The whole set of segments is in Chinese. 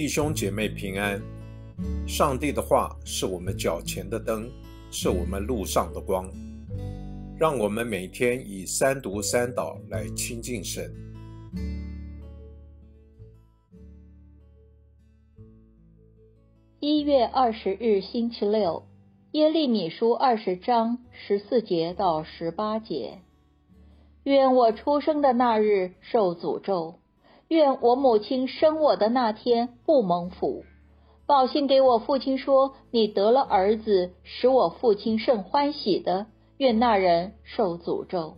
弟兄姐妹平安。上帝的话是我们脚前的灯，是我们路上的光。让我们每天以三读三祷来亲近神。一月二十日，星期六，耶利米书二十章十四节到十八节。愿我出生的那日受诅咒，愿我母亲生我的那天不蒙福。报信给我父亲说：“你得了儿子，使我父亲甚欢喜的。”愿那人受诅咒，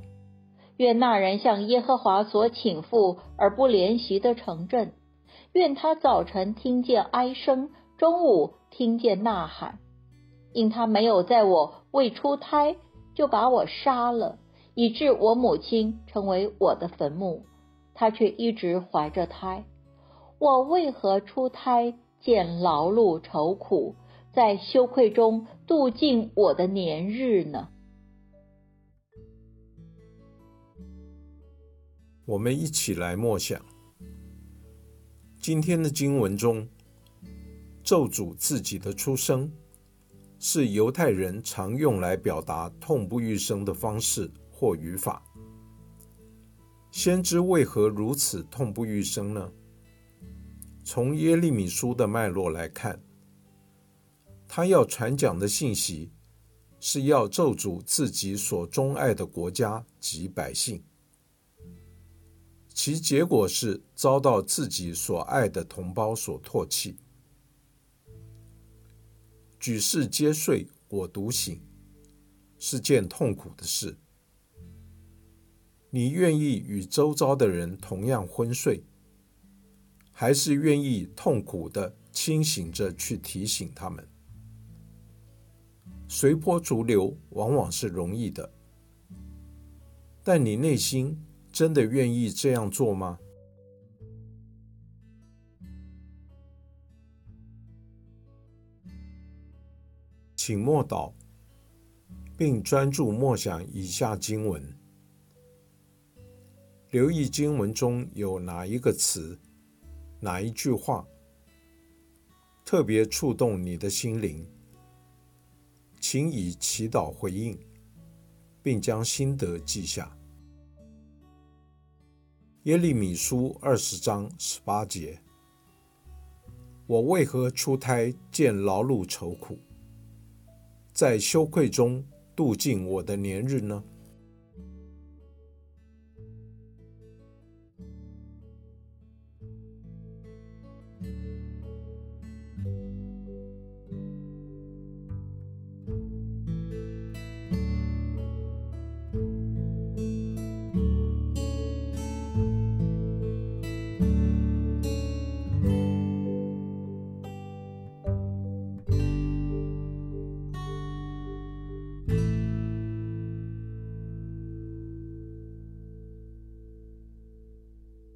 愿那人向耶和华所请赴而不怜惜的城镇。愿他早晨听见哀声，中午听见呐喊，因他没有在我未出胎就把我杀了。以致我母亲成为我的坟墓，他却一直怀着胎。我为何出胎见劳碌愁苦，在羞愧中度尽我的年日呢？我们一起来默想今天的经文中，咒诅自己的出生，是犹太人常用来表达痛不欲生的方式。或语法，先知为何如此痛不欲生呢？从耶利米书的脉络来看，他要传讲的信息是要咒诅自己所钟爱的国家及百姓，其结果是遭到自己所爱的同胞所唾弃。举世皆睡，我独醒，是件痛苦的事。你愿意与周遭的人同样昏睡，还是愿意痛苦的清醒着去提醒他们？随波逐流往往是容易的，但你内心真的愿意这样做吗？请默祷，并专注默想以下经文。留意经文中有哪一个词、哪一句话特别触动你的心灵，请以祈祷回应，并将心得记下。耶利米书二十章十八节：我为何出胎见劳碌愁苦，在羞愧中度尽我的年日呢？